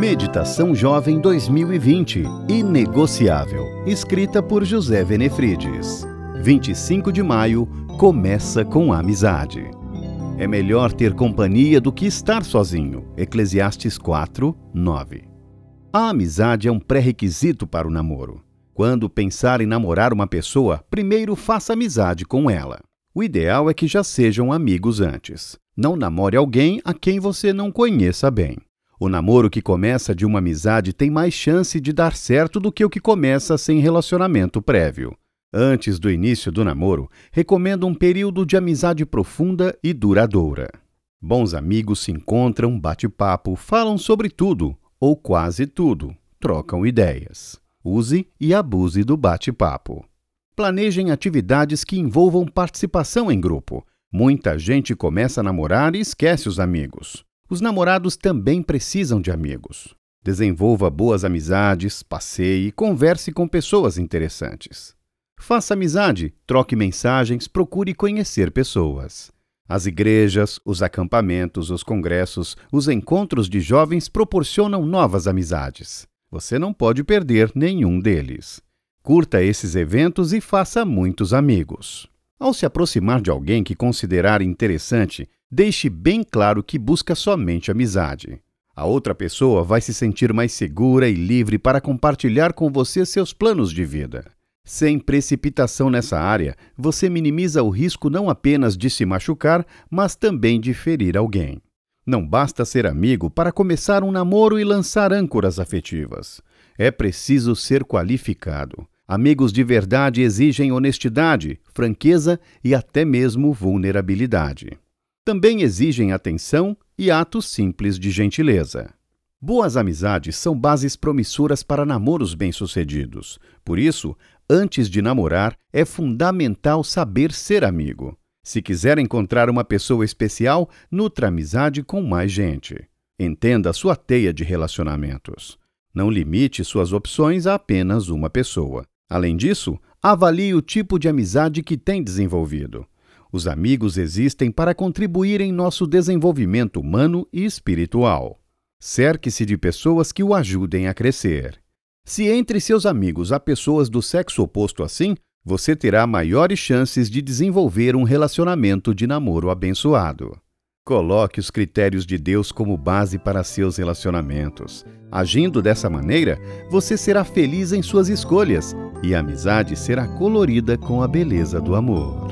Meditação Jovem 2020 Inegociável, escrita por José Venefrides. 25 de maio começa com a amizade. É melhor ter companhia do que estar sozinho. Eclesiastes 4, 9. A amizade é um pré-requisito para o namoro. Quando pensar em namorar uma pessoa, primeiro faça amizade com ela. O ideal é que já sejam amigos antes. Não namore alguém a quem você não conheça bem. O namoro que começa de uma amizade tem mais chance de dar certo do que o que começa sem relacionamento prévio. Antes do início do namoro, recomendo um período de amizade profunda e duradoura. Bons amigos se encontram, bate-papo, falam sobre tudo, ou quase tudo, trocam ideias. Use e abuse do bate-papo. Planejem atividades que envolvam participação em grupo. Muita gente começa a namorar e esquece os amigos. Os namorados também precisam de amigos. Desenvolva boas amizades, passeie e converse com pessoas interessantes. Faça amizade, troque mensagens, procure conhecer pessoas. As igrejas, os acampamentos, os congressos, os encontros de jovens proporcionam novas amizades. Você não pode perder nenhum deles. Curta esses eventos e faça muitos amigos. Ao se aproximar de alguém que considerar interessante, deixe bem claro que busca somente amizade. A outra pessoa vai se sentir mais segura e livre para compartilhar com você seus planos de vida. Sem precipitação nessa área, você minimiza o risco não apenas de se machucar, mas também de ferir alguém. Não basta ser amigo para começar um namoro e lançar âncoras afetivas. É preciso ser qualificado. Amigos de verdade exigem honestidade, franqueza e até mesmo vulnerabilidade. Também exigem atenção e atos simples de gentileza. Boas amizades são bases promissoras para namoros bem-sucedidos. Por isso, antes de namorar, é fundamental saber ser amigo. Se quiser encontrar uma pessoa especial, nutra amizade com mais gente. Entenda sua teia de relacionamentos. Não limite suas opções a apenas uma pessoa. Além disso, avalie o tipo de amizade que tem desenvolvido. Os amigos existem para contribuir em nosso desenvolvimento humano e espiritual. Cerque-se de pessoas que o ajudem a crescer. Se entre seus amigos há pessoas do sexo oposto assim, você terá maiores chances de desenvolver um relacionamento de namoro abençoado. Coloque os critérios de Deus como base para seus relacionamentos. Agindo dessa maneira, você será feliz em suas escolhas e a amizade será colorida com a beleza do amor.